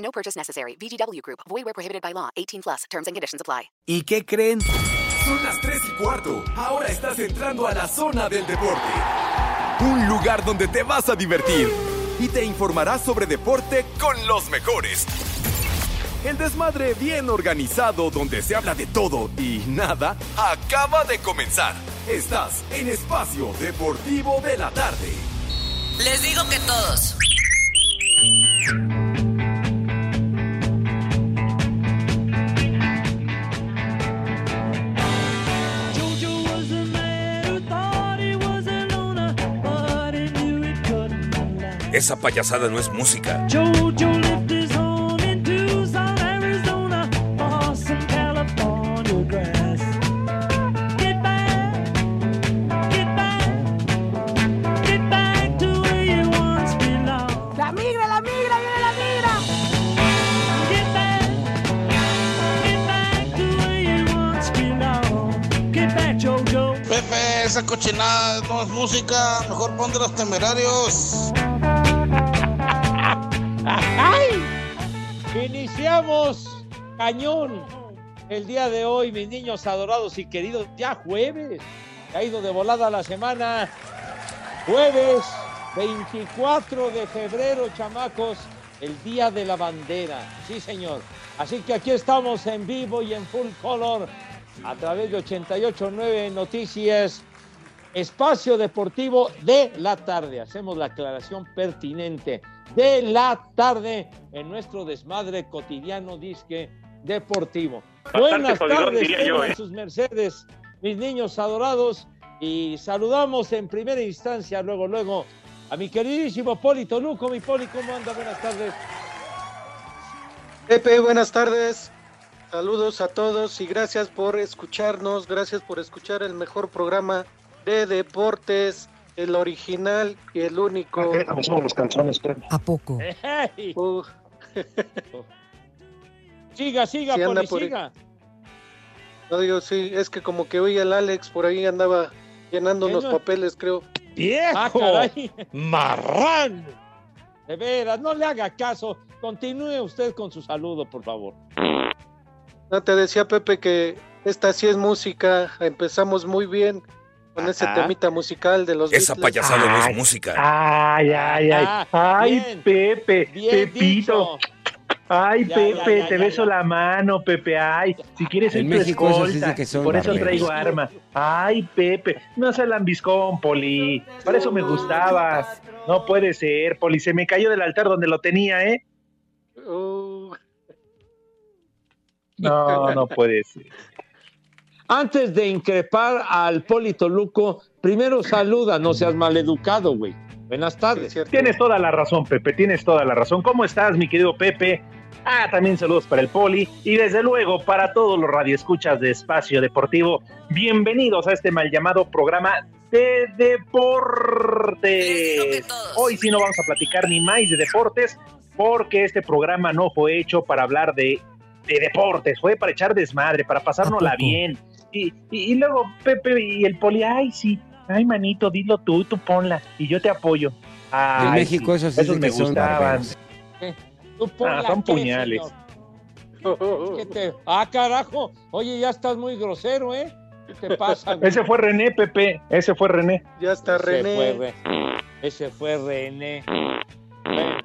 No purchase necessary. VGW Group. Void where prohibited by law. 18 plus. Terms and conditions apply. ¿Y qué creen? Son las 3 y cuarto. Ahora estás entrando a la zona del deporte. Un lugar donde te vas a divertir y te informarás sobre deporte con los mejores. El desmadre bien organizado donde se habla de todo y nada acaba de comenzar. Estás en Espacio Deportivo de la Tarde. Les digo que todos. Esa payasada no es música. La migra, la migra, viene la migra. Pepe, esa cochinada no es música, mejor ponte los temerarios. ¡Ay! Iniciamos cañón el día de hoy, mis niños adorados y queridos. Ya jueves, ha ido de volada la semana. Jueves 24 de febrero, chamacos, el día de la bandera. Sí, señor. Así que aquí estamos en vivo y en full color a través de 889 Noticias. Espacio Deportivo de la tarde. Hacemos la aclaración pertinente de la tarde en nuestro desmadre cotidiano disque deportivo. Buenas jodidón, tardes, diría yo, ¿eh? sus mercedes, mis niños adorados, y saludamos en primera instancia, luego, luego, a mi queridísimo Poli Toluco. Mi Poli, ¿cómo anda? Buenas tardes. Pepe, buenas tardes. Saludos a todos y gracias por escucharnos, gracias por escuchar el mejor programa de deportes, el original y el único. los calzones, ¿A poco? Ey, Uh, siga, siga, Sí, Poli, por ahí. siga. no digo, sí, es que como que hoy el Alex por ahí andaba llenando ¿Qué unos no? papeles, creo. ¡Viejo! Ah, caray. ¡Marrán! De veras, no le haga caso. Continúe usted con su saludo, por favor. No te decía Pepe que esta sí es música, empezamos muy bien con ese Ajá. temita musical de los Esa Beatles. payasada no Ay. es música. Ay, ay, ay. Ah, Ay, bien. Pepe, Bien Pepito. dicho. Ay, Ya, Pepe, ya, ya, te ya, beso ya. la mano, Pepe. Ay, si quieres ser En tu México eso sí escolta, dice que son por eso traigo arma. Ay, Pepe, no seas lambiscón, Poli. Para eso me gustabas. No puede ser, Poli. Se me cayó del altar donde lo tenía, ¿eh? Uh, No, no puede ser. Antes de increpar al Poli Toluco, primero saluda, no seas maleducado, güey. Buenas tardes. Tienes toda la razón, Pepe, tienes toda la razón. ¿Cómo estás, mi querido Pepe? Ah, también saludos para el Poli y desde luego para todos los radioescuchas de Espacio Deportivo. Bienvenidos a este mal llamado programa de deportes. Hoy sí no vamos a platicar ni más de deportes porque este programa no fue hecho para hablar de, de deportes, fue para echar desmadre, para pasárnosla bien. Y, y- y luego Pepe y el Poli, ay, sí, ay, manito, dilo tú, tú ponla y yo te apoyo. Ay, En México sí, eso sí esos me son gustaban. ¿Tú ponla Ah, son qué, puñales. señor? ¿Qué te- Ah, carajo. Oye, ya estás muy grosero, ¿eh? ¿Qué te pasa? güey? Ese fue René, Pepe, ese fue René. Ya está Ese René. fue Re- Ese fue René. Bueno.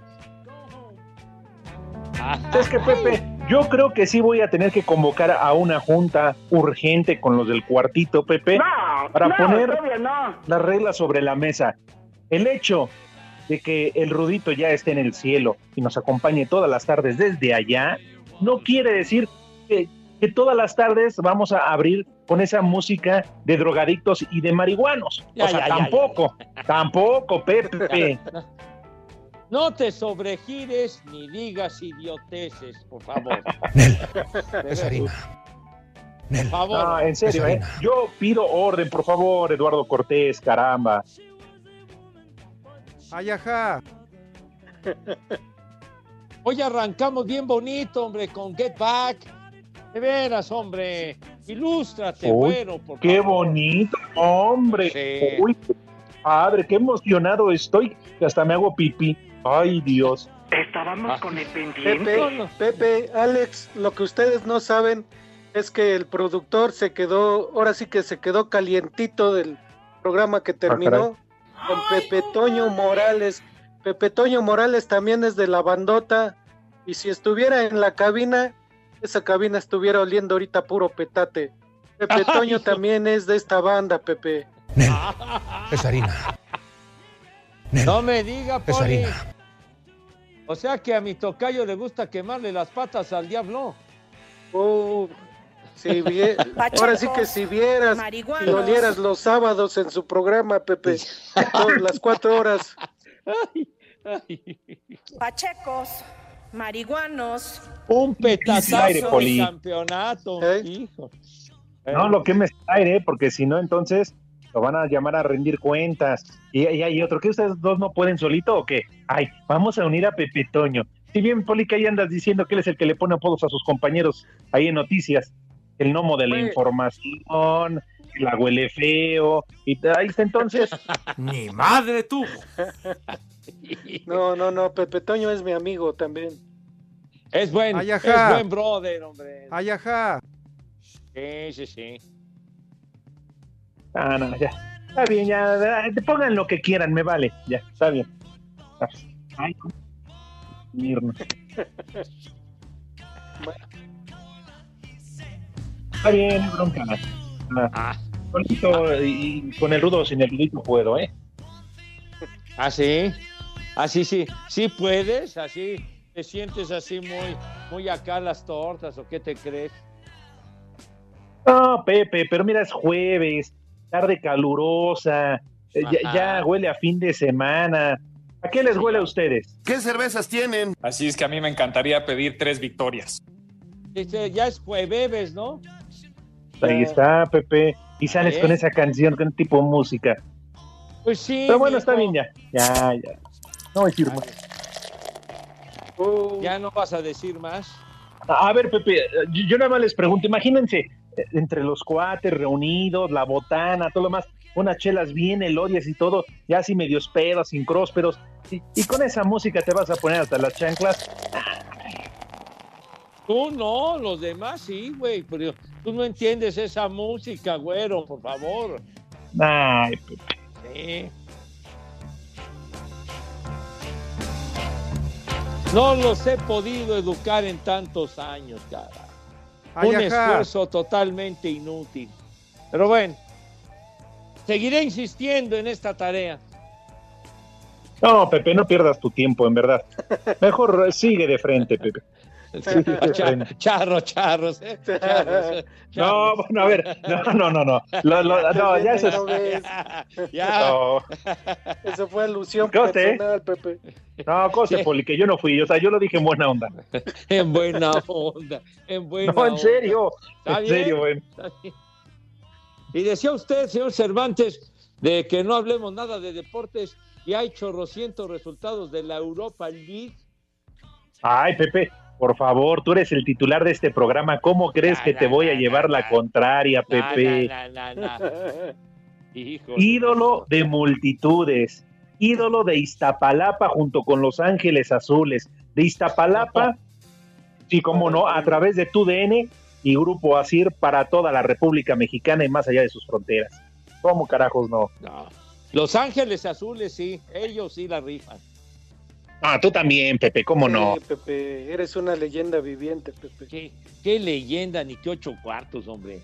¿Sabes qué, Pepe? Yo creo que sí voy a tener que convocar a una junta urgente con los del cuartito, Pepe, para no, poner no. las reglas sobre la mesa. El hecho de que el Rudito ya esté en el cielo y nos acompañe todas las tardes desde allá, no quiere decir que, que todas las tardes vamos a abrir con esa música de drogadictos y de marihuanos. Ya, o sea, ya, ya, tampoco, tampoco, Pepe. No te sobregires ni digas idioteces, por favor. Nel, es. Por favor. No, en serio, ¿eh? Yo pido orden, por favor, Eduardo Cortés, caramba. Ay, ajá. Hoy arrancamos bien bonito, hombre, con Get Back. De veras, hombre. Ilústrate, Uy, bueno, por Qué favor. bonito, hombre. Sí. Uy, padre, qué emocionado estoy, que hasta me hago pipí. Ay, Dios. Estábamos Ah. con el pendiente. Pepe, Pepe, Alex, lo que ustedes no saben es que el productor se quedó, ahora sí que se quedó calientito del programa que terminó con Pepe Toño Morales. Pepe Toño Morales también es de la bandota y si estuviera en la cabina, esa cabina estuviera oliendo ahorita puro petate. Pepe Toño hijo. también es de esta banda, Pepe. Nel, es harina. Nel, No me diga, es Poli. harina. O sea que a mi tocayo le gusta quemarle las patas al diablo. Oh, si vie- ahora sí que si vieras, si lo olieras los sábados en su programa, Pepe, todas las cuatro horas. Ay, ay. Pachecos, marihuanos. Un Poli. de campeonato. ¿Eh? Hijo. No, lo que me aire, porque si no, entonces lo van a llamar a rendir cuentas. Y, y hay otro, que ustedes dos no pueden solito o qué? Ay, vamos a unir a Pepe Toño. Si bien, Poli, que ahí andas diciendo que él es el que le pone apodos a sus compañeros ahí en noticias, el gnomo de la Pues- información, la huele feo, y ahí está entonces. Ni madre tú. No, no, no, Pepe Toño es mi amigo también. Es buen, es buen brother, hombre. Ay, ajá. Sí, sí, sí. Ah, no, ya. Está bien, ya. ah, Pongan lo que quieran, me vale. Ya, está bien. Ay, Mirna. Está bien, bronca. Ah, Ah, solito y, y con el rudo sin el rudito puedo, ¿eh? ¿Ah, sí? Así sí, sí puedes, así te sientes así muy, muy acá las tortas, ¿o qué te crees? No, Pepe, pero mira, es jueves, tarde calurosa, eh, ya, huele a fin de semana. ¿A qué les huele a ustedes? ¿Qué cervezas tienen? Así es que a mí me encantaría pedir tres victorias. Ya es jueves, ¿no? Ahí está, Pepe. Y sales ¿Eh? con esa canción, con tipo de música. Pues sí. Pero bueno, está bien ya. Ya, ya. No voy a decir más. Uh, Ya no vas a decir más. A ver, Pepe, yo, yo nada más les pregunto, imagínense, eh, entre los cuates reunidos, la botana, todo lo más, unas chelas bien elodias y todo, ya así medios pedos, sin prósperos, y, y con esa música te vas a poner hasta las chanclas. Tú no, los demás sí, güey, pero tú no entiendes esa música, güero, por favor. Ay. Sí. No los he podido educar en tantos años, cara. Ay, Un ajá. esfuerzo totalmente inútil. Pero bueno, seguiré insistiendo en esta tarea. No, Pepe, no pierdas tu tiempo, en verdad. Mejor sigue de frente, Pepe. Sigue de Cha- frente. charro, charros, ¿eh? Charros, ¿eh? No, bueno, a ver, no, no, no, no. Lo- lo- no, ya eso es-. Ya. no. Eso fue alusión Conste. personal, Pepe. No, cosa. Poli, que yo no fui, o sea, yo lo dije en buena onda. En buena onda, en buena No, en onda. serio, Está en serio, bien. Y decía usted, señor Cervantes, de que no hablemos nada de deportes y hay chorrocientos resultados de la Europa League. Ay, Pepe, por favor, tú eres el titular de este programa. ¿Cómo crees que te voy a llevar la contraria, Pepe? Ídolo de multitudes, ídolo de Iztapalapa junto con Los Ángeles Azules. De Iztapalapa, sí, cómo no, a través de TUDN y Grupo ASIR para toda la República Mexicana y más allá de sus fronteras. ¿Cómo carajos no? No. Los Ángeles Azules, sí, ellos sí la rifan. Ah, tú también, Pepe, ¿cómo no? Sí, Pepe, eres una leyenda viviente, Pepe. Qué, qué leyenda, ni qué ocho cuartos, hombre.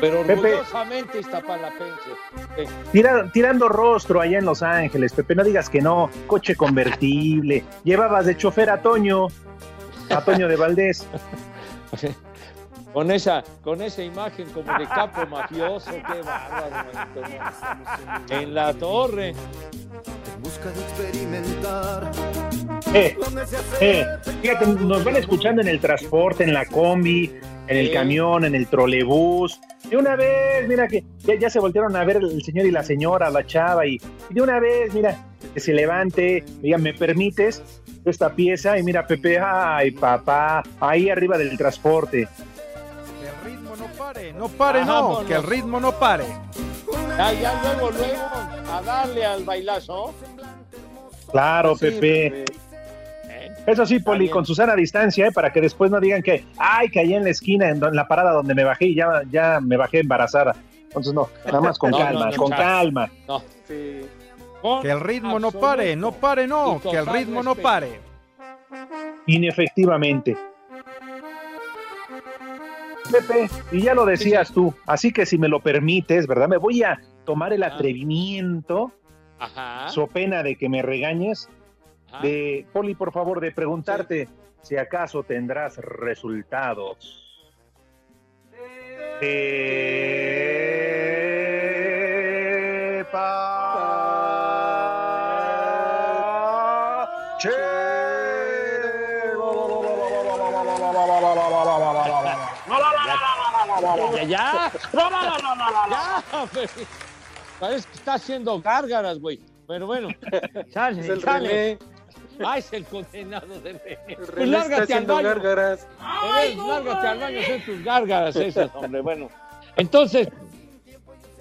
Pero Pepe. orgullosamente iztapalapense. Eh, Tira- tirando rostro allá en Los Ángeles, Pepe, no digas que no. Coche convertible. Llevabas de chofer a Toño, a Toño de Valdés. Con esa, con esa imagen como de capo mafioso, qué bárbaro. En la torre. Busca de experimentar. Eh, eh, fíjate, nos van escuchando en el transporte, en la combi, en el camión, en el trolebús. De una vez, mira que ya, ya se voltearon a ver el señor y la señora, la chava, y, y de una vez, mira, que se levante, diga, ¿me permites esta pieza? Y mira, Pepe, ay, papá, ahí arriba del transporte. Que el ritmo no pare, no pare, no, Vámonos. que el ritmo no pare. Ya, ya luego, luego, a darle al bailazo. Claro, Sí, Pepe. Eso sí, Poli, con Susana a distancia, ¿eh? para que después no digan que, ay, que allá en la esquina, en, la parada donde me bajé y ya, ya me bajé embarazada. Entonces, no, nada más con No, calma, no, no, con calma. No. Que el ritmo no pare, no pare, no, que el ritmo no pare. Inefectivamente. Pepe, y ya lo decías tú, así que si me lo permites, ¿verdad? Me voy a tomar el atrevimiento, Ajá. so pena de que me regañes, Ajá. de, Poli, por favor, de preguntarte si acaso tendrás resultados. Ya, ya, ya. Ya, güey. Parece que está haciendo gárgaras, güey. Pero bueno, sale, Es el sale. René. Ah, es el condenado de René. Pues René está lárgate al haciendo baño. gárgaras. Eres, lárgate al baño, hacer tus gárgaras esas, hombre. Bueno, entonces,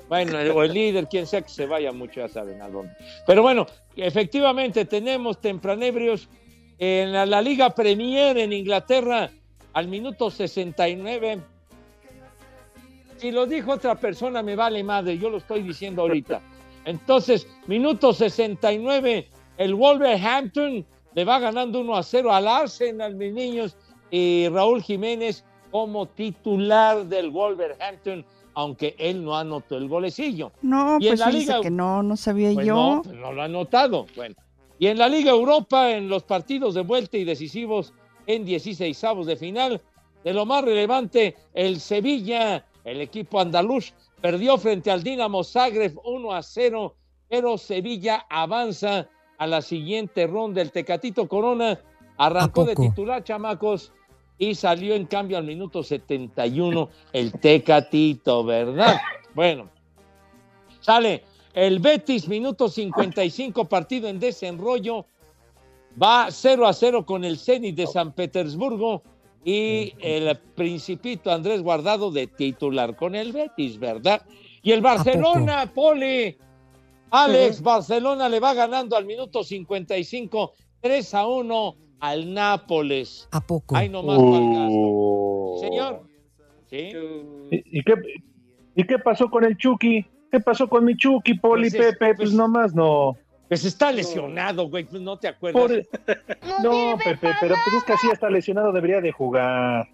bueno, el- o el líder, quien sea que se vaya mucho, ya saben a dónde. Pero bueno, efectivamente tenemos tempranebrios en la, la Liga Premier en Inglaterra al minuto 69. Si lo dijo otra persona, me vale madre, yo lo estoy diciendo ahorita. Entonces, minuto 69, el Wolverhampton le va ganando 1 a 0 al Arsenal, mis niños, y Raúl Jiménez como titular del Wolverhampton, aunque él no anotó el golecillo. No, Y en pues la Liga- que no, no sabía Pues yo. no, pues no lo ha notado. Bueno. Y en la Liga Europa, en los partidos de vuelta y decisivos en 16 avos de final, de lo más relevante, el Sevilla, el equipo andaluz, perdió frente al Dinamo Zagreb 1 a 0, pero Sevilla avanza a la siguiente ronda. El Tecatito Corona arrancó de titular, chamacos, y salió en cambio al minuto 71 el Tecatito, ¿verdad? Bueno, Sale el Betis, minuto 55, partido en desenrollo. Va 0 a 0 con el Zenit de San Petersburgo y el Principito Andrés Guardado de titular con el Betis, ¿verdad? Y el Barcelona, Poli. Alex, Barcelona le va ganando al minuto 55, 3 a 1 al Nápoles. ¿A poco? Ay, nomás Uh. Señor. ¿Sí? ¿Y, y qué, ¿Y qué pasó con el Chucky? ¿Qué pasó con mi Chucky, Poli, Pues es- Pepe? Pues, pues- nomás no. Pues está lesionado, güey, pues no te acuerdas. Por- No, Pepe, pero pues es que así está lesionado, debería de jugar.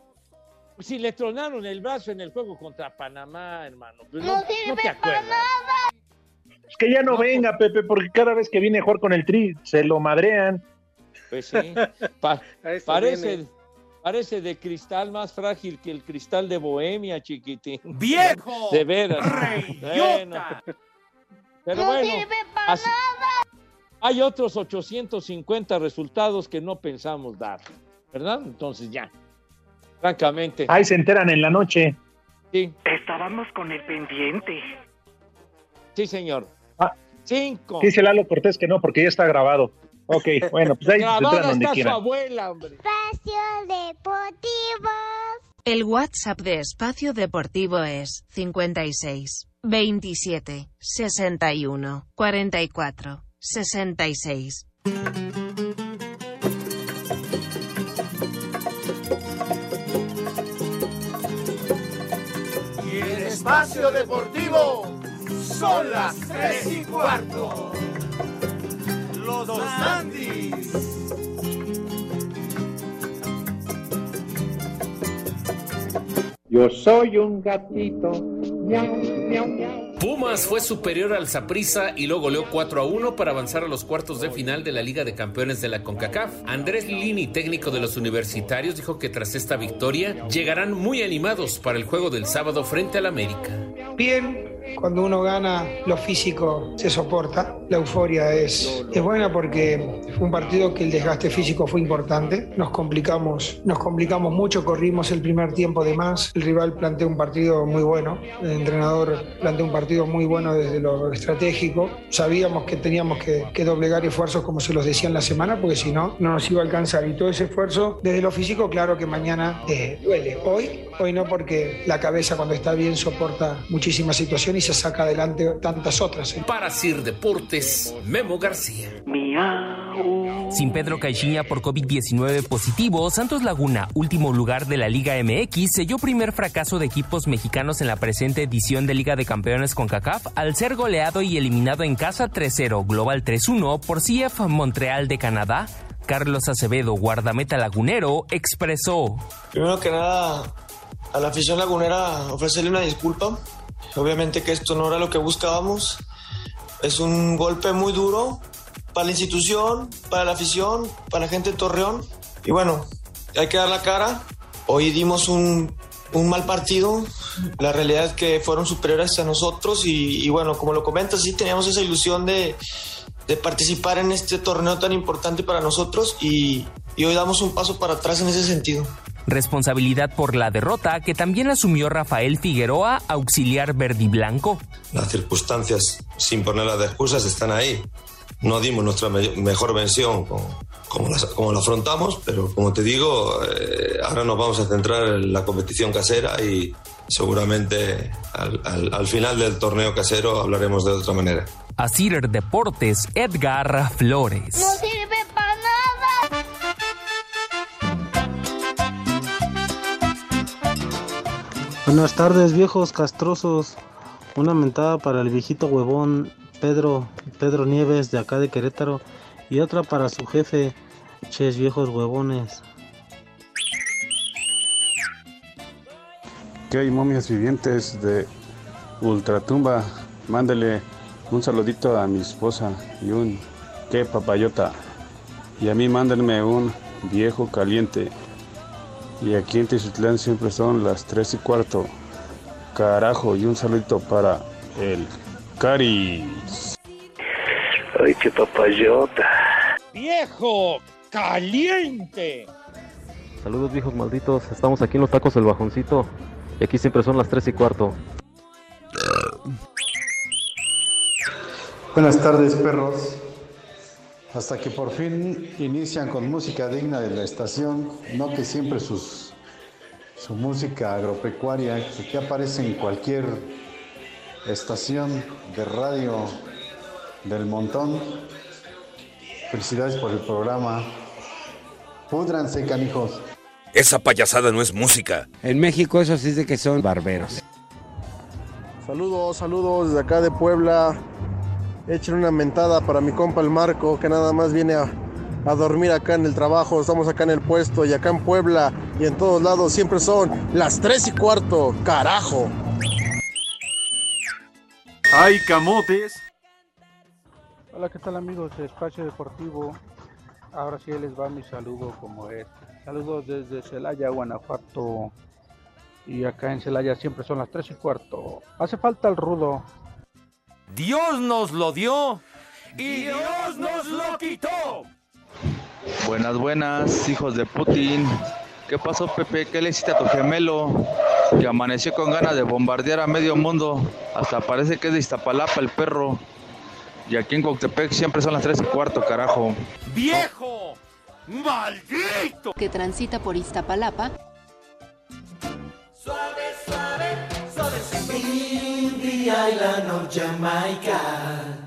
Si le tronaron el brazo en el juego contra Panamá, hermano. Pues no, no te acuerdas. Es que ya no venga, Pepe, porque cada vez que viene a jugar con el Tri, se lo madrean. Pues sí. Pa- parece, viene. parece de cristal más frágil que el cristal de Bohemia, chiquitín. ¡Viejo! De veras. Bueno, pero bueno, así- hay otros 850 resultados que no pensamos dar, ¿verdad? Entonces ya, francamente. Ahí se enteran en la noche. Sí, Estábamos con el pendiente. sí, señor. Ah. Cinco. Dice Lalo Cortés que no, porque ya está grabado. Ok, bueno, pues ahí se Grabada enteran donde está su quieran. abuela, hombre. Espacio Deportivo. El WhatsApp de Espacio Deportivo es 56 27 61 44 66. Y el espacio deportivo son las tres y cuarto. Los dos Andis. Yo soy un gatito. Pumas fue superior al Saprissa y lo goleó 4 a 1 para avanzar a los cuartos de final de la Liga de Campeones de la CONCACAF. Andrés Lini, técnico de los universitarios, dijo que tras esta victoria llegarán muy animados para el juego del sábado frente al América. Bien, cuando uno gana, lo físico se soporta. La euforia es, es buena porque fue un partido que el desgaste físico fue importante. Nos complicamos, nos complicamos mucho, corrimos el primer tiempo de más. El rival planteó un partido muy bueno. El entrenador planteó un partido muy bueno desde lo estratégico. Sabíamos que teníamos que, que doblegar esfuerzos como se los decía en la semana, porque si no, no nos iba a alcanzar. Y todo ese esfuerzo desde lo físico, claro que mañana eh, duele. Hoy, hoy no, porque la cabeza cuando está bien soporta muchísimas situaciones y se saca adelante tantas otras. ¿eh? Para Sir Deportes, Memo García. Sin Pedro Caixinha por COVID-19 positivo, Santos Laguna, último lugar de la Liga MX, selló primer fracaso de equipos mexicanos en la presente edición de Liga de Campeones con CACAF al ser goleado y eliminado en casa 3-0, global 3-1 por CF Montreal de Canadá. Carlos Acevedo, guardameta lagunero, expresó. Primero que nada, a la afición lagunera ofrecerle una disculpa. Obviamente que esto no era lo que buscábamos. Es un golpe muy duro para la institución, para la afición, para la gente de Torreón. Y bueno, hay que dar la cara. Hoy dimos un, un mal partido. La realidad es que fueron superiores a nosotros y, y bueno, como lo comentas, sí teníamos esa ilusión de, de participar en este torneo tan importante para nosotros y, y hoy damos un paso para atrás en ese sentido. Responsabilidad por la derrota que también asumió Rafael Figueroa, auxiliar verdiblanco. Las circunstancias, sin ponerlas de excusas, están ahí. No dimos nuestra me mejor versión como, como, la, como, la, afrontamos, pero como te digo, eh, ahora nos vamos a centrar en la competición casera y seguramente al, al, al final del torneo casero hablaremos de otra manera. Asir Deportes, Edgar Flores. No sirve para nada. Buenas tardes, viejos castrosos. Una mentada para el viejito huevón Pedro, Pedro Nieves de acá de Querétaro y otra para su jefe, ches viejos huevones. ¿Qué hay, momias vivientes de Ultratumba? Mándele un saludito a mi esposa y un qué papayota. Y a mí mándenme un viejo caliente. Y aquí en Tizutlán siempre son las 3 y cuarto. Carajo, y un saludito para el Caris. Ay, qué papayota. Viejo caliente. Saludos viejos malditos, estamos aquí en los tacos del bajoncito. Y aquí siempre son las 3 y cuarto. Buenas tardes, perros. Hasta que por fin inician con música digna de la estación, no que siempre sus, su música agropecuaria, que, que aparece en cualquier estación de radio del montón. Felicidades por el programa. Púdranse, canijos. Esa payasada no es música. En México eso sí es de que son barberos. Saludos, saludos desde acá de Puebla. Echen una mentada para mi compa el Marco, que nada más viene a, a, dormir acá en el trabajo. Estamos acá en el puesto y acá en Puebla y en todos lados siempre son las 3 y cuarto. ¡Carajo! ¡Ay, camotes! Hola, ¿qué tal amigos de Espacio Deportivo? Ahora sí les va mi saludo como es. Saludos desde Celaya, Guanajuato. Y acá en Celaya siempre son las 3 y cuarto. Hace falta el rudo. Dios nos lo dio y Dios nos lo quitó. Buenas, buenas, hijos de Putin. ¿Qué pasó, Pepe? ¿Qué le hiciste a tu gemelo? Que amaneció con ganas de bombardear a medio mundo. Hasta parece que es de Iztapalapa el perro. Y aquí en Coctepec siempre son las 3 y cuarto, carajo. ¡Viejo! ¡Maldito! Que transita por Iztapalapa. Suave, suave, suave. In the island of Jamaica.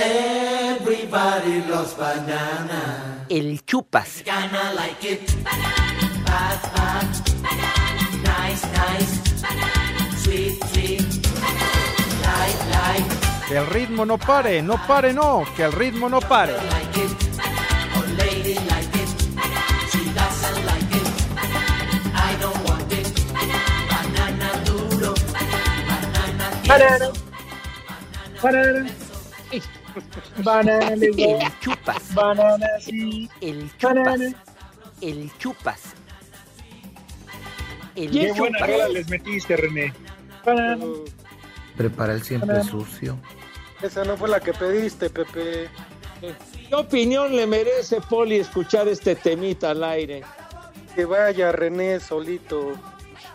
Everybody loves banana. El chupas. Gonna like it. Banana. Bad, bad. Banana. Nice, nice. Banana. Sweet, sweet. Banana. Light, light. Que el ritmo no pare, no pare, no, que el ritmo no pare. Like it. Oh, lady, like it. She doesn't like it. I don't want it. Banana duro. Banana Banana. Banana. Banana. El chupas. Banana, sí. El chupas. Banana. El chupas. El Qué chupas. buena rola les metiste, René. Banana. prepara el siempre sucio. Esa no fue la que pediste, Pepe. ¿Qué opinión le merece, Poli, escuchar este temita al aire? Que vaya René solito.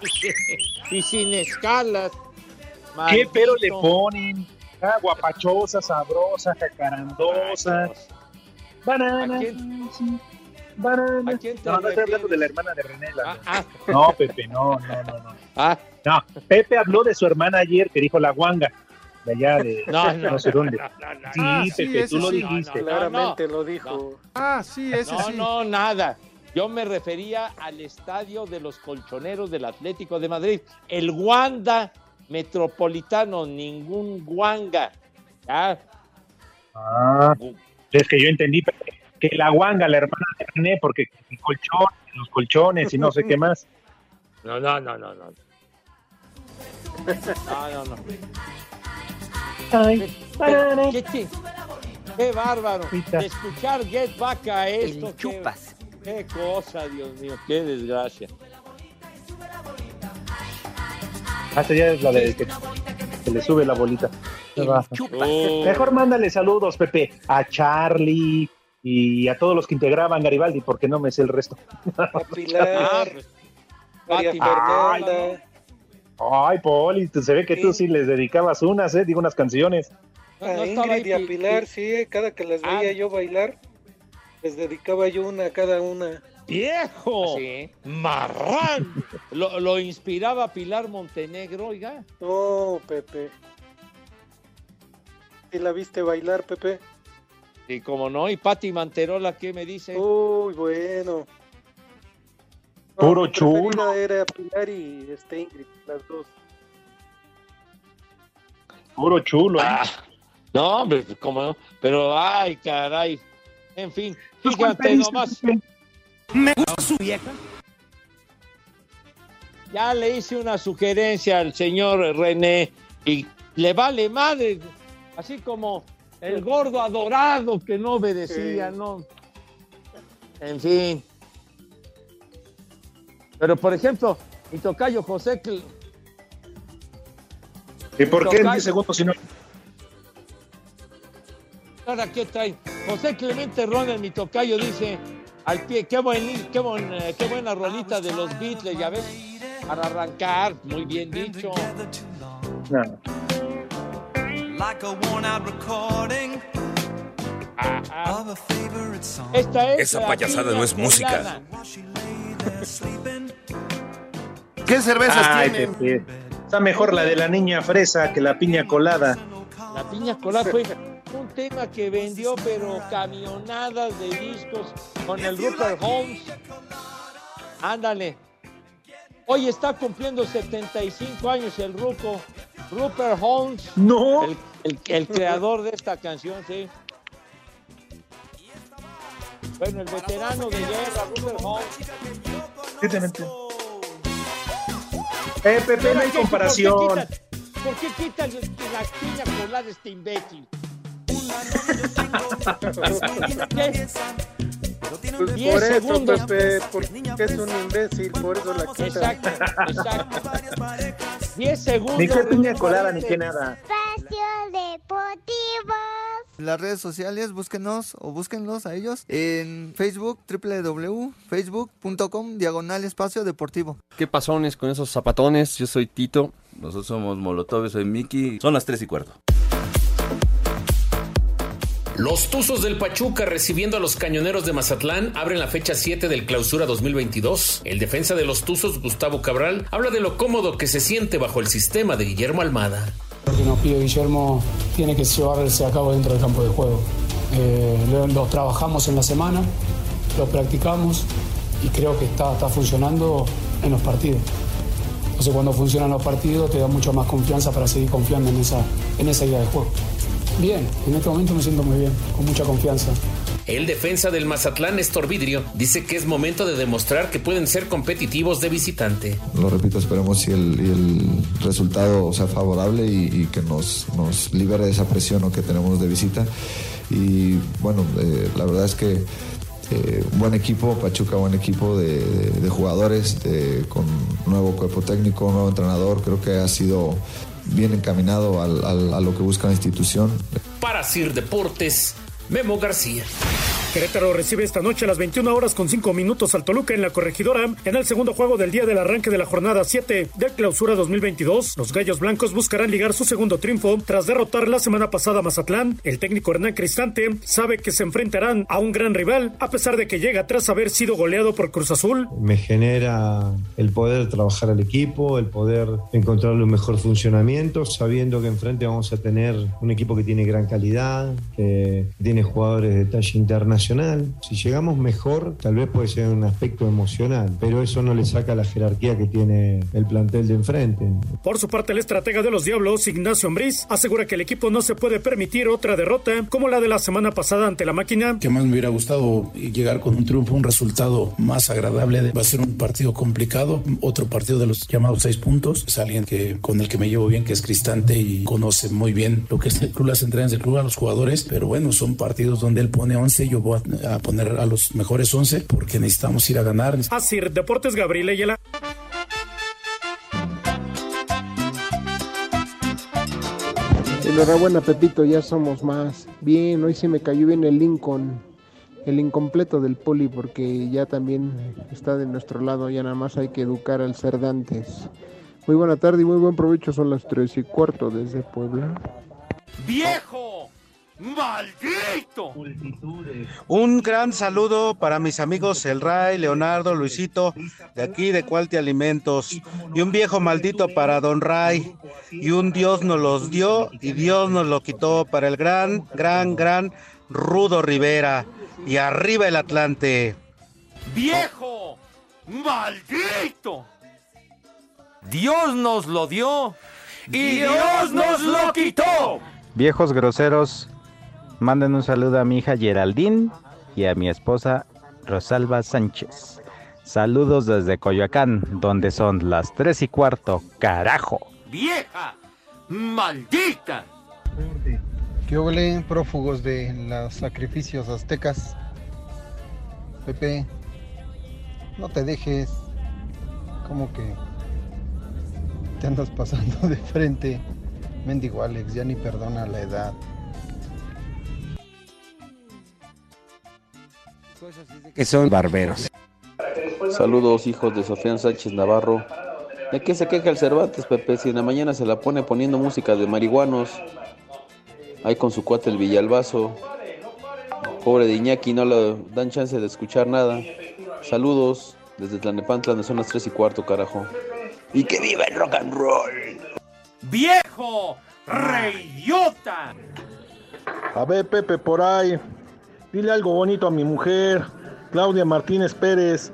y sin escalas. ¿Qué pero le ponen? Ah, guapachosa, sabrosa, jacarandosa. Banana. ¿A quién? sí, banana. ¿A quién te No, no estoy hablando de la hermana de René. la- Ah, ah. No, Pepe, no, no, no, no. Ah, No, Pepe habló de su hermana ayer que dijo la guanga. De allá de No, no, no, sé dónde. no, no, no. Sí, Ah, Pepe, tú lo sí. dijiste. No, no, no. Claramente lo dijo. Ah, sí, ese no, sí. no, nada. Yo me refería al estadio de los colchoneros del Atlético de Madrid. El Wanda Metropolitano, ningún. ¿Ya? Ah, es que yo entendí que la guanga, la hermana de René, porque el colchón, los colchones y no sé qué más. No, no, no, no, no. No, no, no. ¿Qué, qué, qué- qué bárbaro. De escuchar Get Back a esto. El qué- chupas. Qué cosa, Dios mío, qué desgracia. Hasta ya es la de que se le sube la bolita. Oh. Mejor mándale saludos, Pepe, a Charlie y a todos los que integraban Garibaldi, porque no me sé el resto. A Pilar, Ah, María Pati Fernanda. Ay, Poli, se ve que tú sí les dedicabas unas, ¿eh? Digo, unas canciones. No, A no Ingrid y a Pilar, Pi- sí, cada que las Ah. veía yo bailar, les dedicaba yo una a cada una. ¡Viejo! ¡Marrán! Lo, lo inspiraba Pilar Montenegro, oiga. No, Pepe. ¿Sí la viste bailar, Pepe? Y como no, y Pati Manterola, ¿qué me dice? Uy, bueno. No, Puro chulo. Era Pilar y este Ingrid, las dos. Puro chulo, ¿eh? Ah, no, hombre, como no. Pero, ay, caray. En fin, Pues, ¿cuál fíjate nomás. Pepe? Me gusta su vieja. Ya le hice una sugerencia al señor René y le vale madre, así como el gordo adorado que no obedecía, Sí. ¿no? En fin. Pero, por ejemplo, mi tocayo José, Cl- ¿Y por qué en Tocayo. 10 segundos si no? ahora qué trae. José Clemente Ronald, mi tocayo, dice al pie, qué, buen, qué, buen, eh, qué buena rolita de los Beatles, ya ves, para arrancar, muy bien dicho. No. Like a worn out recording Ajá. of a favorite song. Esta es Esa payasada no es música. ¿Qué cervezas Ay, tienen? Pepe. Está mejor la de la niña fresa que la piña colada. La piña colada fue un tema que vendió, pero camionadas de discos con el Rupert Holmes. Ándale. Hoy está cumpliendo 75 años el Ruco. Rupert Holmes, No. el, el- el creador de esta canción, sí. Bueno, el veterano de guerra, Rupert Holmes. ¿Qué te metes? Eh, Pepe, no hay ¿Por qué- comparación. ¿Por qué quitas, por qué quitas la piña colada este imbécil? ¿Qué? Pues Diez por eso, segundos. Pepe, porque es un imbécil, por eso la quita. Exacto, exacto. 10 segundos. Ni qué piña colada, ni qué nada. Espacio Deportivo. Las redes sociales, búsquenos o búsquenlos a ellos en Facebook, www.facebook.com, diagonal espacio deportivo. ¿Qué pasones con esos zapatones? Yo soy Tito. Nosotros somos Molotov, yo soy Miki. Son las 3 y cuarto. Los Tuzos del Pachuca recibiendo a los Cañoneros de Mazatlán abren la fecha 7 del Clausura 2022. El defensa de los Tuzos, Gustavo Cabral, habla de lo cómodo que se siente bajo el sistema de Guillermo Almada. Lo que nos pide Guillermo tiene que llevarse a cabo dentro del campo de juego. Eh, trabajamos en la semana, lo practicamos y creo que está, está funcionando en los partidos. Entonces cuando funcionan los partidos te da mucho más confianza para seguir confiando en esa, en esa idea de juego. Bien, en este momento me siento muy bien, con mucha confianza. El defensa del Mazatlán, Néstor Vidrio, dice que es momento de demostrar que pueden ser competitivos de visitante. Lo repito, esperemos si el, resultado sea favorable y, y que nos, nos libere de esa presión ¿no? que tenemos de visita. Y bueno, eh, la verdad es que eh, buen equipo, Pachuca, buen equipo de, de- de jugadores, de- con nuevo cuerpo técnico, nuevo entrenador. Creo que ha sido bien encaminado al- al- a lo que busca la institución. Para Sir Deportes, Memo García. Querétaro recibe esta noche a las 21 horas con 5 minutos al Toluca en la corregidora en el segundo juego del día del arranque de la jornada 7 de clausura 2022. Los Gallos Blancos buscarán ligar su segundo triunfo tras derrotar la semana pasada a Mazatlán. El técnico Hernán Cristante sabe que se enfrentarán a un gran rival a pesar de que llega tras haber sido goleado por Cruz Azul. me genera el poder trabajar al equipo, el poder encontrarle un mejor funcionamiento, sabiendo que enfrente vamos a tener un equipo que tiene gran calidad, que tiene jugadores de talla internacional. Si llegamos mejor, tal vez puede ser un aspecto emocional, pero eso no le saca la jerarquía que tiene el plantel de enfrente. Por su parte, el estratega de los Diablos, Ignacio Ambriz, asegura que el equipo no se puede permitir otra derrota como la de la semana pasada ante la máquina. que más me hubiera gustado llegar con un triunfo, un resultado más agradable. Va a ser un partido complicado, otro partido de los llamados seis puntos. Es alguien que con el que me llevo bien, que es Cristante y conoce muy bien lo que es el club, las entregas del club, a los jugadores. Pero bueno, son partidos donde él pone 11, yo voy a, a poner a los mejores 11 porque necesitamos ir a ganar. Así, Deportes Gabriel Ayala. Enhorabuena, Pepito, ya somos más. Bien, hoy se me cayó bien el Lincoln, el incompleto del poli, porque ya también está de nuestro lado, ya nada más hay que educar al Cerdantes. Muy buena tarde y muy buen provecho, son las tres y cuarto desde Puebla. ¡Viejo! ¡Maldito! Un gran saludo para mis amigos El Ray, Leonardo, Luisito, de aquí de Cualti Alimentos. Y un viejo maldito para Don Ray. Y un Dios nos los dio y Dios nos lo quitó para el gran, gran, gran Rudo Rivera. Y arriba el Atlante. ¡Viejo! ¡Maldito! Dios nos lo dio y Dios nos lo quitó. Viejos groseros, manden un saludo a mi hija Geraldine y a mi esposa Rosalba Sánchez. Saludos desde Coyoacán, donde son las tres y cuarto, carajo. ¡Vieja! ¡Maldita! ¿Qué huele prófugos de los sacrificios aztecas? Pepe, no te dejes. Como que te andas pasando de frente. Mendigo Alex, ya ni perdona la edad. Que son barberos. Saludos, hijos de Sofía Sánchez Navarro. ¿De qué se queja el Cervantes, Pepe? Si en la mañana se la pone poniendo música de marihuanos. Ahí con su cuate el Villalbazo. Pobre de Iñaki, no le dan chance de escuchar nada. Saludos desde Tlanepantla, donde son las 3 y cuarto, carajo. Y que viva el rock and roll. ¡Viejo! ¡Reyota! A ver, Pepe, por ahí. Dile algo bonito a mi mujer, Claudia Martínez Pérez.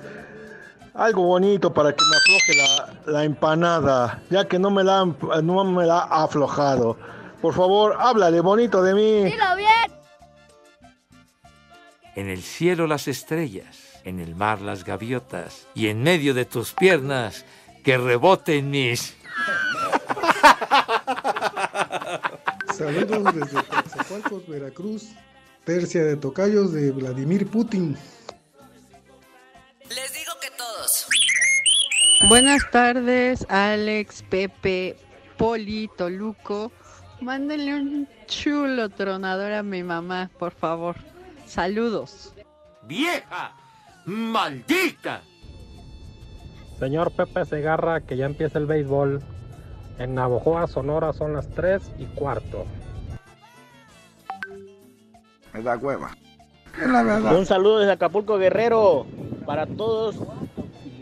Algo bonito para que me afloje la, la empanada, ya que no me la, no me la ha aflojado. Por favor, háblale bonito de mí. Dilo bien. En el cielo las estrellas, en el mar las gaviotas y en medio de tus piernas que reboten mis... Saludos desde Coatzacoalcos, Veracruz. Tercia de tocayos de Vladimir Putin. Les digo que todos. Buenas tardes, Alex, Pepe, Poli, Toluco. Mándenle un chulo tronador a mi mamá, por favor. Saludos. ¡Vieja! ¡Maldita! Señor Pepe Segarra, que ya empieza el béisbol. En Navojoa, Sonora, son las 3 y cuarto. Me da hueva. Un saludo desde Acapulco Guerrero para todos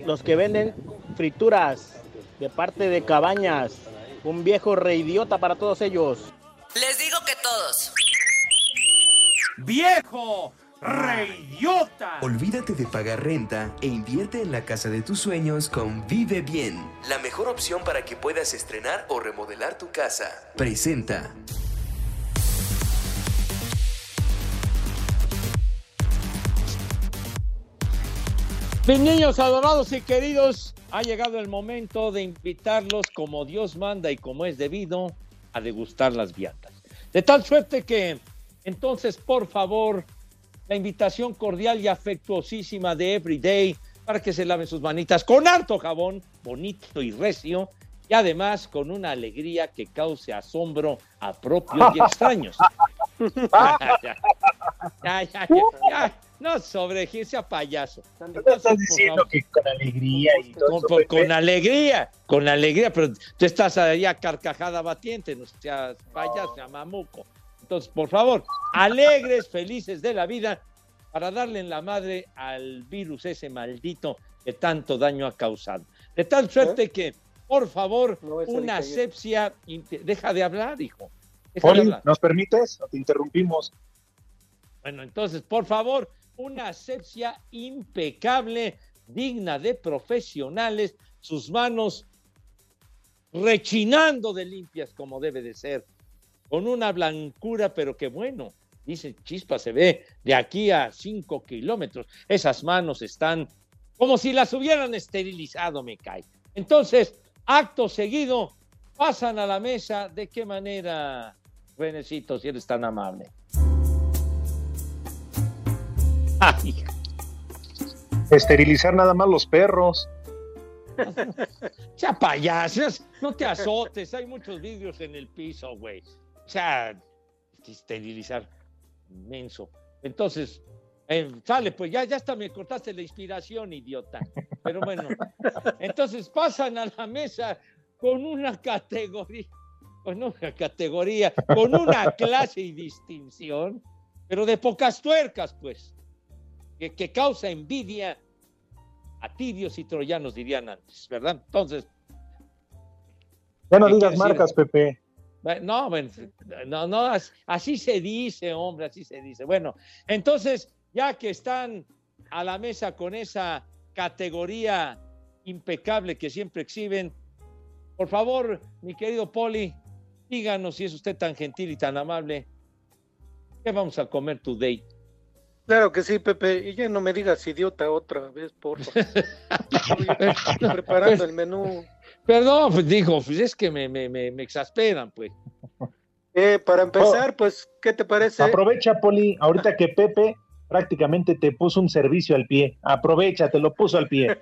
los que venden frituras de parte de Cabañas. Un viejo reidiota para todos ellos. Les digo que todos. ¡Viejo! ¡Reyota! Olvídate de pagar renta e invierte en la casa de tus sueños con Vive Bien, la mejor opción para que puedas estrenar o remodelar tu casa. Presenta. Mis niños adorados y queridos, ha llegado el momento de invitarlos como Dios manda y como es debido a degustar las viandas. De tal suerte que, entonces, por favor, la invitación cordial y afectuosísima de Everyday para que se laven sus manitas con harto jabón, bonito y recio, y además con una alegría que cause asombro a propios y extraños. ya, ya, ya, ya, no sobregirse a payaso. estás diciendo que con alegría y todo con, eso, con- Pepe? con alegría, con alegría, pero tú estás ahí a carcajada batiente, no seas payaso, sea mamuco. Entonces, por favor, alegres, felices de la vida, para darle en la madre al virus ese maldito que tanto daño ha causado. De tal suerte que, por favor, una asepsia, deja de hablar, hijo. Deja de Poli, hablar. ¿nos permites? ¿O te interrumpimos? Bueno, entonces, por favor, una asepsia impecable, digna de profesionales, sus manos rechinando de limpias como debe de ser, con una blancura, pero que bueno, dice Chispa, se ve de aquí a cinco kilómetros. Esas manos están como si las hubieran esterilizado, me cae. Entonces, acto seguido, pasan a la mesa. ¿De qué manera, Renecito, si eres tan amable? Ay, Esterilizar nada más los perros. sea payasos, no te azotes, hay muchos vidrios en el piso, güey. O sea, esterilizar, inmenso. Entonces, eh, sale, pues ya, ya hasta me cortaste la inspiración, idiota. Pero bueno, entonces pasan a la mesa con una categoría, con una categoría, con una clase y distinción, pero de pocas tuercas, pues, que, que causa envidia a tibios y troyanos, dirían antes, ¿verdad? Entonces, Ya no ¿Qué digas marcas, Pepe. No, bueno, no, no, as- así se dice, hombre, así se dice. Bueno, entonces, ya que están a la mesa con esa categoría impecable que siempre exhiben, por favor, mi querido Poli, díganos si es usted tan gentil y tan amable, ¿qué vamos a comer today? Claro que sí, Pepe. Y ya no me digas idiota otra vez, por favor. Preparando el menú. Perdón, pues digo, pues es que me, me, me, me exasperan, pues. Eh, para empezar, pues, ¿qué te parece? Aprovecha, Poli, ahorita que Pepe prácticamente te puso un servicio al pie. Aprovecha, te lo puso al pie.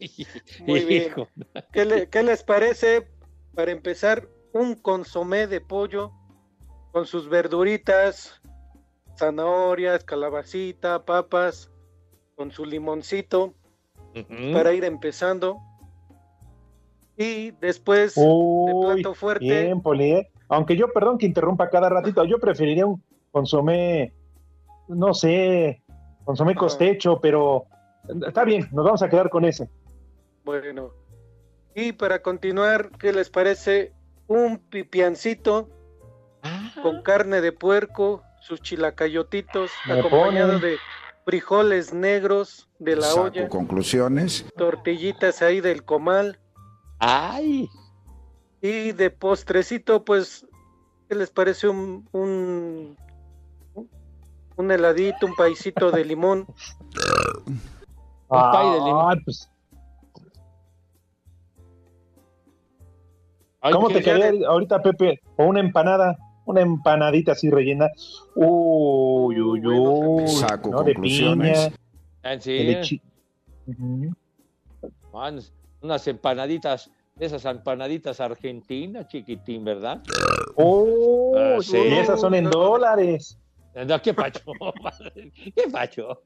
Muy bien. Hijo. ¿Qué, le- qué les parece, para empezar, un consomé de pollo con sus verduritas, zanahorias, calabacita, papas, con su limoncito, para ir empezando? Y después, de plato fuerte, bien, Poli. ¿eh? Aunque yo, perdón que interrumpa cada ratito, yo preferiría un consomé, no sé, consomé costecho, pero está bien, nos vamos a quedar con ese. Bueno, y para continuar, ¿qué les parece? Un pipiancito con carne de puerco, sus chilacayotitos, Me acompañado de frijoles negros de la Saco olla, conclusiones. tortillitas ahí del comal. ¡Ay! Y de postrecito, pues, ¿qué les parece un, un, un heladito, un paisito de limón? pay de limón. Ah, pues, Ay, ¿Cómo te quedaría ahorita, Pepe? O una empanada, una empanadita así rellena. Uy, uy, uy. Saco ¿no? De conclusiones. piña, Ah, sí. Man, unas empanaditas, esas empanaditas argentinas, chiquitín, ¿verdad? Oh, Ah, sí. y esas son en dólares. No, ¿Qué pacho? ¿Qué pacho?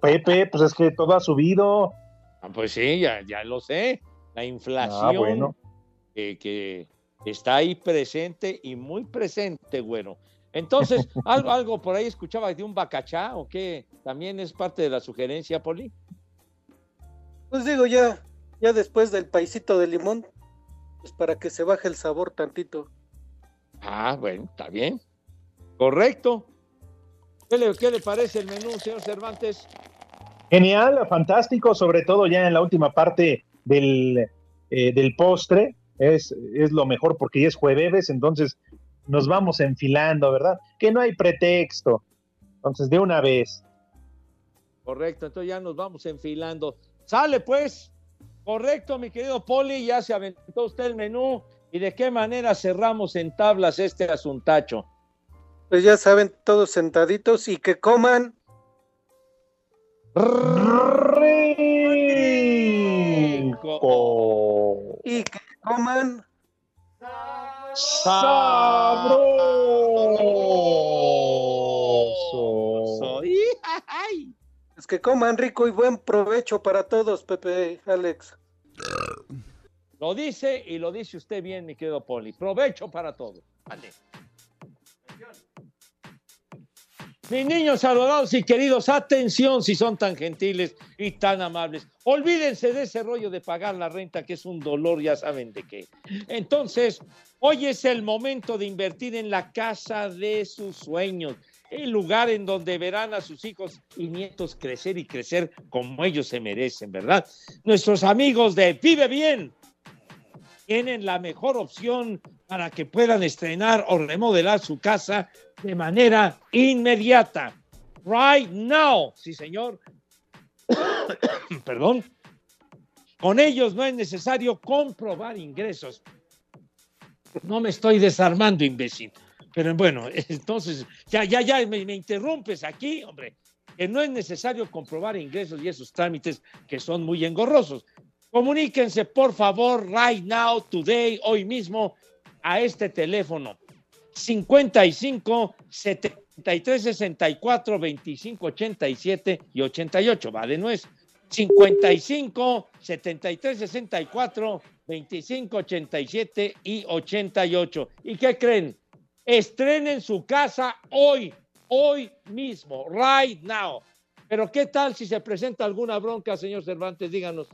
Pepe, pues es que todo ha subido. Ah, Pues sí, ya, ya lo sé. La inflación Ah, bueno. que, que está ahí presente y muy presente, bueno. Entonces, algo, algo por ahí escuchaba de un bacachá o qué, también es parte de la sugerencia, Poli. Pues digo, ya, ya después del paisito de limón, pues para que se baje el sabor tantito. Ah, bueno, está bien. Correcto. ¿Qué le, qué le parece el menú, señor Cervantes? Genial, fantástico, sobre todo ya en la última parte del, eh, del postre. Es, es lo mejor porque ya es jueves, entonces nos vamos enfilando, ¿verdad? Que no hay pretexto. Entonces, de una vez. Correcto, entonces ya nos vamos enfilando. Sale pues. Correcto, mi querido Poli, ya se aventó usted el menú. ¿Y de qué manera cerramos en tablas este asuntacho? Pues ya saben, todos sentaditos y que coman. Rico. Y que coman sabroso. Es que coman rico y buen provecho para todos, Pepe, Alex. Lo dice y lo dice usted bien, mi querido Poli. Provecho para todos. Ande. Mis niños adorados y queridos, atención si son tan gentiles y tan amables. Olvídense de ese rollo de pagar la renta, que es un dolor, ya saben de qué. Entonces, hoy es el momento de invertir en la casa de sus sueños, el lugar en donde verán a sus hijos y nietos crecer y crecer como ellos se merecen, ¿verdad? Nuestros amigos de Vive Bien tienen la mejor opción para que puedan estrenar o remodelar su casa de manera inmediata. Right now, sí señor. Perdón. Con ellos no es necesario comprobar ingresos. No me estoy desarmando, imbécil. Pero bueno, entonces, ya, ya, ya, me, me interrumpes aquí, hombre. Que no es necesario comprobar ingresos y esos trámites que son muy engorrosos. Comuníquense, por favor, right now, today, hoy mismo, a este teléfono 55 73 64 25 87 y 88. Va de nuez. 55 73 64 25 87 y 88. ¿Y qué creen? Estrenen su casa hoy, hoy mismo, right now. Pero ¿qué tal si se presenta alguna bronca, señor Cervantes? Díganos.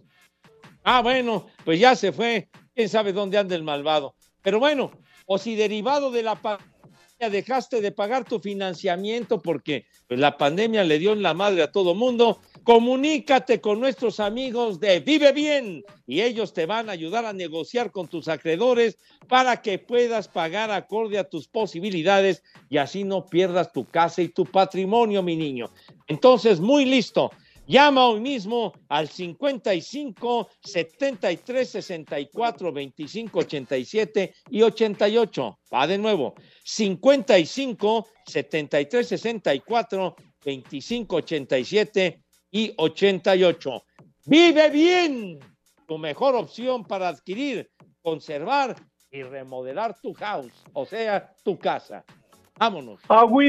Ah, bueno, pues ya se fue. ¿Quién sabe dónde anda el malvado? Pero bueno, o si derivado de la pandemia dejaste de pagar tu financiamiento porque pues, la pandemia le dio en la madre a todo mundo, comunícate con nuestros amigos de Vive Bien y ellos te van a ayudar a negociar con tus acreedores para que puedas pagar acorde a tus posibilidades y así no pierdas tu casa y tu patrimonio, mi niño. Entonces, muy listo. Llama hoy mismo al 55 73 64 25 87 y 88. Va de nuevo. 55 73 64 25 87 y 88. Vive bien. Tu mejor opción para adquirir, conservar y remodelar tu house, o sea, tu casa. Vámonos. Ah, oui.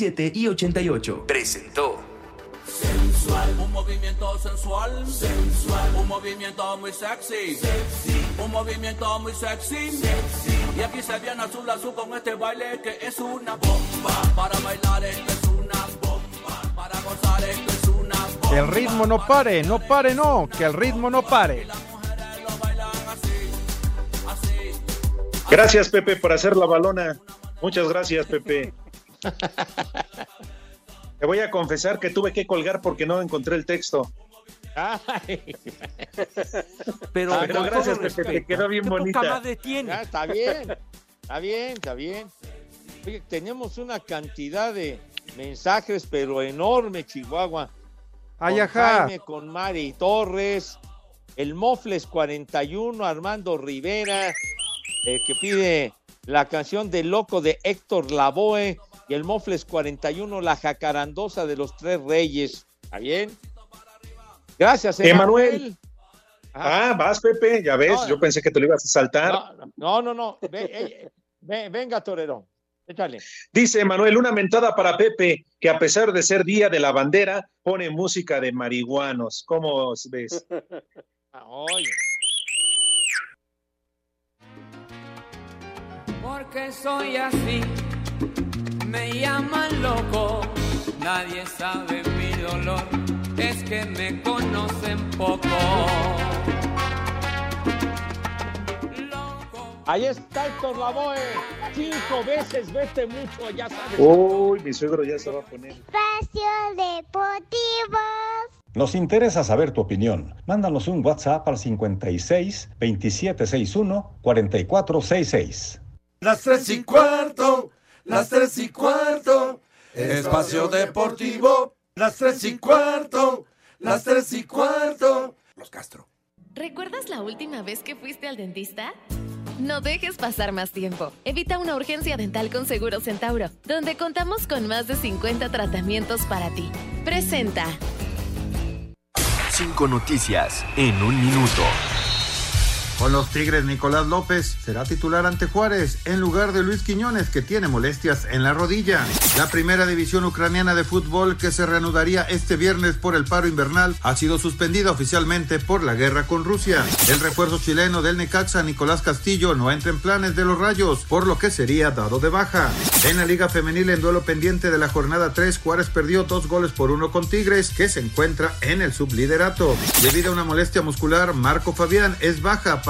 y 88. Presentó. Sensual, un movimiento sensual, sensual, un movimiento muy sexy, sexy, un movimiento muy sexy, sexy. Y aquí se viene azul azul con este baile que es una bomba. Para bailar esto es una bomba, para gozar esto es una bomba. Que el ritmo no pare, no pare, no, que el ritmo no pare. Gracias, Pepe, por hacer la balona. Muchas gracias, Pepe. Te voy a confesar que tuve que colgar porque no encontré el texto. Ay. Pero, Ah, pero gracias, todo Pepe, te quedó bien ¿qué poca bonita. madre tiene? Ya, está bien, está bien, está bien. Oye, tenemos una cantidad de mensajes, pero enorme, Chihuahua. Ay, con ajá. Jaime, con Mari Torres, el Mofles 41, Armando Rivera, eh, que pide la canción de Loco de Héctor Lavoe, y el Mofles 41, la jacarandosa de los tres reyes. ¿Está bien? Gracias, Emanuel. Emanuel. Ah, vas, Pepe, ya ves, No, yo pensé que te lo ibas a saltar. No, no, no. Ve- eh, ve- venga, Torero. Échale. Dice Manuel, una mentada para Pepe, que a pesar de ser Día de la Bandera, pone música de marihuanos. ¿Cómo ves? Ah, Oye. Porque soy así, me llaman loco, nadie sabe mi dolor, es que me conocen poco. Ahí está Héctor Lavoe. Cinco veces, vete mucho, ya sabes. Uy, mi suegro ya se va a poner. Espacio Deportivo. Nos interesa saber tu opinión. Mándanos un WhatsApp al 56 2761 4466. Las tres y cuarto, las tres y cuarto, espacio deportivo, las tres y cuarto, las tres y cuarto. Los Castro. ¿Recuerdas la última vez que fuiste al dentista? No dejes pasar más tiempo. Evita una urgencia dental con Seguro Centauro, donde contamos con más de 50 tratamientos para ti. Presenta. Cinco noticias en un minuto. Con los Tigres, Nicolás López será titular ante Juárez en lugar de Luis Quiñones, que tiene molestias en la rodilla. La primera división ucraniana de fútbol, que se reanudaría este viernes por el paro invernal, ha sido suspendida oficialmente por la guerra con Rusia. El refuerzo chileno del Necaxa, Nicolás Castillo, no entra en planes de los Rayos, por lo que sería dado de baja. En la Liga Femenil, en duelo pendiente de la jornada 3, Juárez perdió dos goles por uno con Tigres, que se encuentra en el subliderato. Debido a una molestia muscular, Marco Fabián es baja para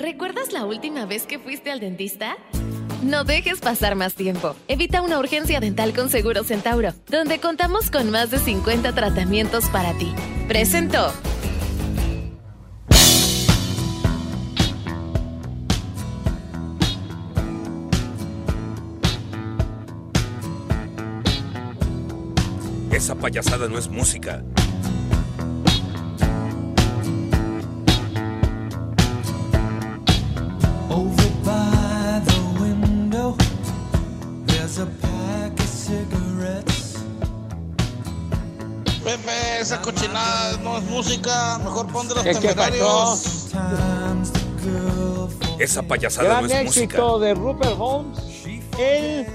¿Recuerdas la última vez que fuiste al dentista? No dejes pasar más tiempo. Evita una urgencia dental con Seguro Centauro, donde contamos con más de 50 tratamientos para ti. Presentó. Esa payasada no es música. Esa cochinada no es música, mejor pon de los ¿Qué- qué temerarios. Esa payasada Gran no es música. éxito de Rupert Holmes. Él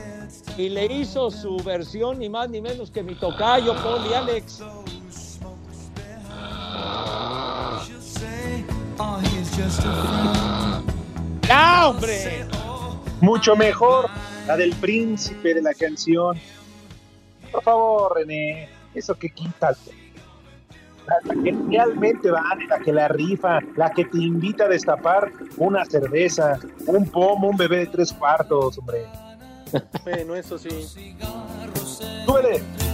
y le hizo su versión ni más ni menos que mi tocayo, Paul y Alex. ¡Ya, hombre! Mucho mejor la del príncipe de la canción. Por favor, René, eso que quita. La, que realmente vale, la que la rifa, la que te invita a destapar una cerveza, un pomo, un bebé de tres cuartos, hombre. Bueno, eso sí. Súbele.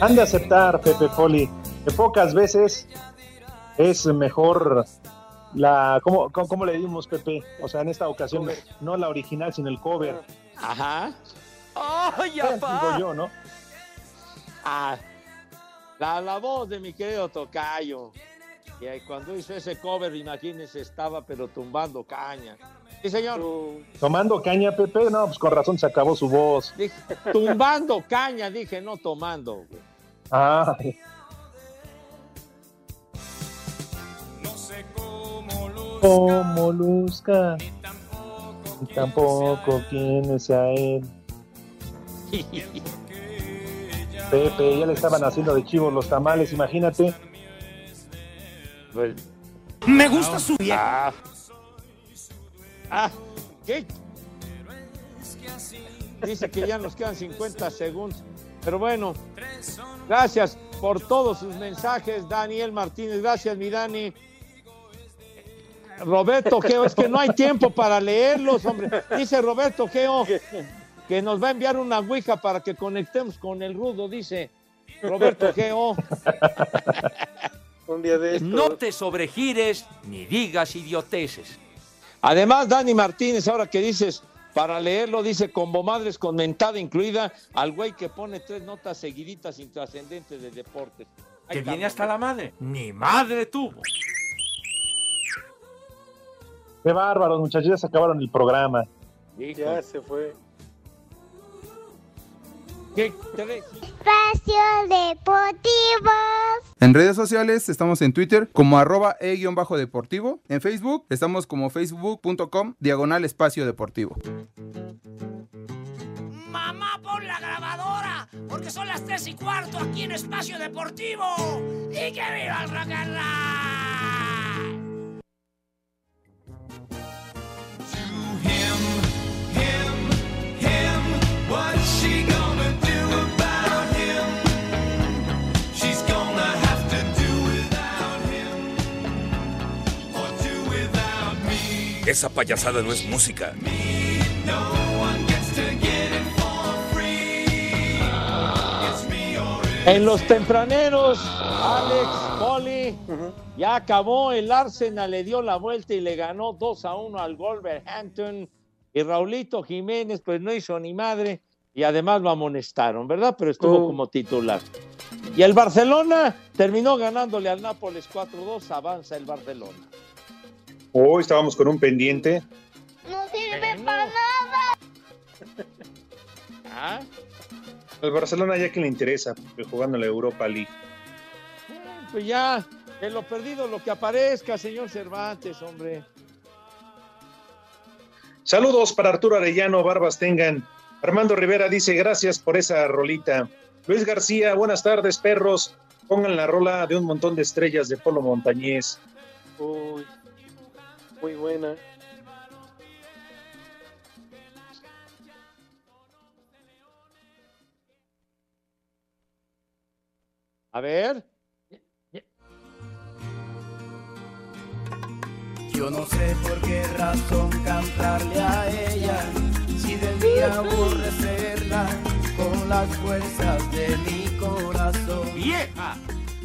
Han de aceptar, Pepe Poli, que pocas veces es mejor la. ¿Cómo, cómo, cómo le dimos, Pepe? O sea, en esta ocasión, no la original, sino el cover. Ajá. ¡Ay, Eh, Digo yo, ¿no? Ah, la, la voz de mi querido Tocayo. Y ahí cuando hizo ese cover, imagínense, estaba pero tumbando caña. Sí, señor. Tomando caña, Pepe, no, pues con razón se acabó su voz. Dije, tumbando caña, dije, no tomando. güey. Ah, No sé cómo luzca, como luzca. Y tampoco quién sea él. Pepe, ya le estaban haciendo de chivos los tamales, imagínate. Me gusta su Ah, ah, ¿qué? Dice que ya nos quedan 50 segundos. Pero bueno, gracias por todos sus mensajes, Daniel Martínez. Gracias, mi Dani. Roberto Geo, es que no hay tiempo para leerlos, hombre. Dice Roberto Geo que nos va a enviar una ouija para que conectemos con el rudo, dice Roberto Geo. Un día de estos. No te sobregires ni digas idioteces. Además, Dani Martínez, ahora que dices, para leerlo, dice combo madres con mentada incluida al güey que pone tres notas seguiditas intrascendentes de deportes. Que viene hasta la madre. Ni madre tuvo. Qué bárbaros, muchachos, ya se acabaron el programa. Ya se fue. Espacio Deportivo. En redes sociales estamos en Twitter como arroba e-deportivo. En Facebook estamos como facebook.com diagonal espacio deportivo. Mamá, pon la grabadora, porque son las tres y cuarto aquí en Espacio Deportivo. ¡Y que viva el rock and roll! What's she gonna Esa payasada no es música. En los tempraneros, Alex, Poli, ya acabó. El Arsenal le dio la vuelta y le ganó 2 a 1 al Wolverhampton. Y Raulito Jiménez, pues no hizo ni madre. Y además lo amonestaron, ¿verdad? Pero estuvo Oh. como titular. Y el Barcelona terminó ganándole al Nápoles 4-2. Avanza el Barcelona. Hoy estábamos con un pendiente. No sirve para nada. ¿Ah? Al Barcelona ya que le interesa, jugando en la Europa League. Pues ya, de lo perdido, lo que aparezca, señor Cervantes, hombre. Saludos para Arturo Arellano, Barbas tengan. Armando Rivera dice gracias por esa rolita. Luis García, buenas tardes, perros. Pongan la rola de un montón de estrellas de Polo Montañés. Uy, muy buena. A ver. Yo no sé por qué razón cantarle a ella, si debía aborrecerla con las fuerzas de mi corazón. ¡Vieja!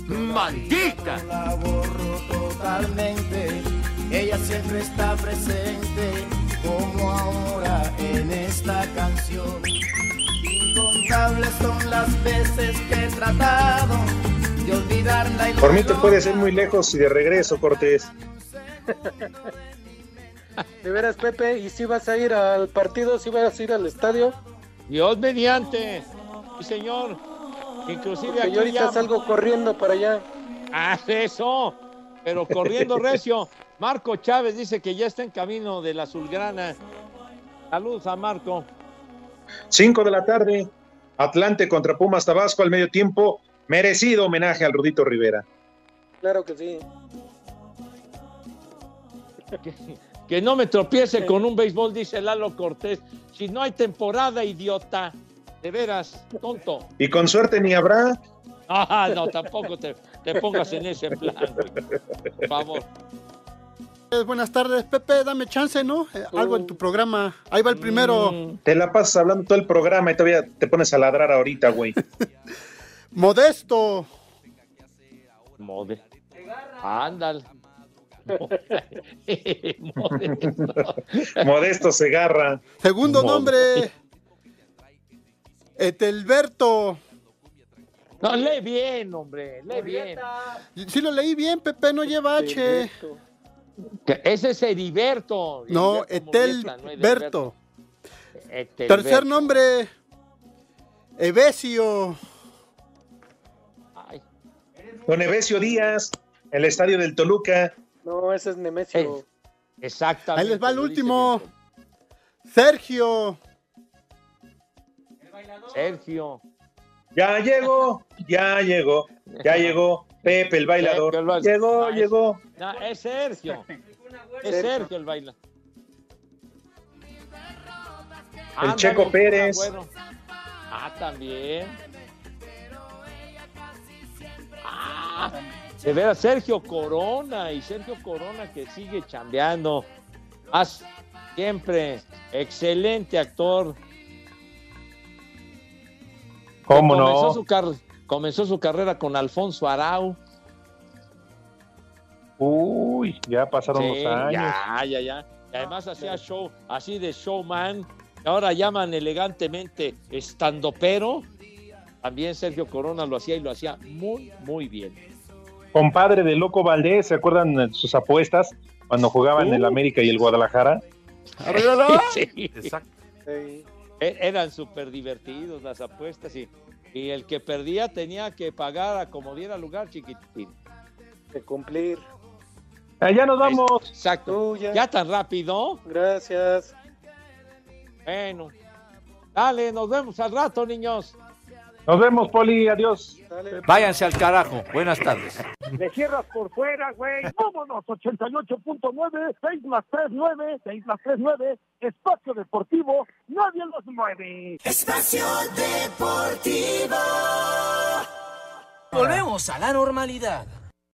¡Maldita! La borro totalmente, ella siempre está presente, como ahora en esta canción. Incontables son las veces que he tratado de olvidarla y no Por mí te puedes ir muy lejos y de regreso, Cortés. De veras, Pepe, ¿y si vas a ir al partido? ¿Si vas a ir al estadio? Dios mediante. Sí, señor. Inclusive Porque aquí yo ahorita ya- salgo corriendo para allá. Haz eso. Pero corriendo recio. Marco Chávez dice que ya está en camino de la Azulgrana. Saludos a Marco. 5 de la tarde, Atlante contra Pumas Tabasco al medio tiempo. Merecido homenaje al Rudito Rivera. Claro que sí. Que, que no me tropiece con un béisbol, dice Lalo Cortés. Si no hay temporada, idiota. De veras, tonto. Y con suerte ni habrá. Ah, no, tampoco te, te pongas en ese plan. Por favor. Buenas tardes, Pepe, dame chance, ¿no? Eh, algo en tu programa. Ahí va el primero. Mm. Te la pasas hablando todo el programa y todavía te pones a ladrar ahorita, güey. Modesto. Mode. Ándale. Modesto. Modesto Segarra. Segundo Modesto. nombre. Etelberto. No, lee bien, hombre, lee bien. Sí lo leí bien, Pepe, no lleva H. Ese es Heriberto. No, Etelberto. Tercer nombre. Evesio. Don Evesio Díaz, el estadio del Toluca. No, ese es Nemesio. Exactamente. Ahí les va el último. Sergio. Sergio. Ya llegó, ya llegó, ya llegó. Pepe, el bailador. El Llegó, es- llegó. No, es Sergio. Es Sergio el baila. El Checo Pérez. Ah, también. Ah, de veras, Sergio Corona y Sergio Corona que sigue chambeando. Haz siempre excelente actor. ¿Cómo comenzó no? Su comenzó su carrera con Alfonso Arau. Uy, ya pasaron Sí, los años. Ya, ya, ya. Y además hacía show así de showman. Ahora llaman elegantemente estandopero. También Sergio Corona lo hacía y lo hacía muy, muy bien. Compadre de Loco Valdés, ¿se acuerdan de sus apuestas cuando jugaban Uh. el América y el Guadalajara? Sí. Sí. E- Eran súper divertidos las apuestas y, y el que perdía tenía que pagar a como diera lugar, chiquitín. De cumplir. Eh, ya nos vamos. Exacto. ya. tan rápido. Gracias. Bueno. Dale, nos vemos al rato, niños. Nos vemos, Poli. Adiós. Váyanse al carajo. Buenas tardes. Le cierras por fuera, güey. Vámonos, 88.9, 6 más 3, 9, 6 más 3, 9. Espacio Deportivo, nadie los mueve. Espacio Deportivo. Volvemos a la normalidad.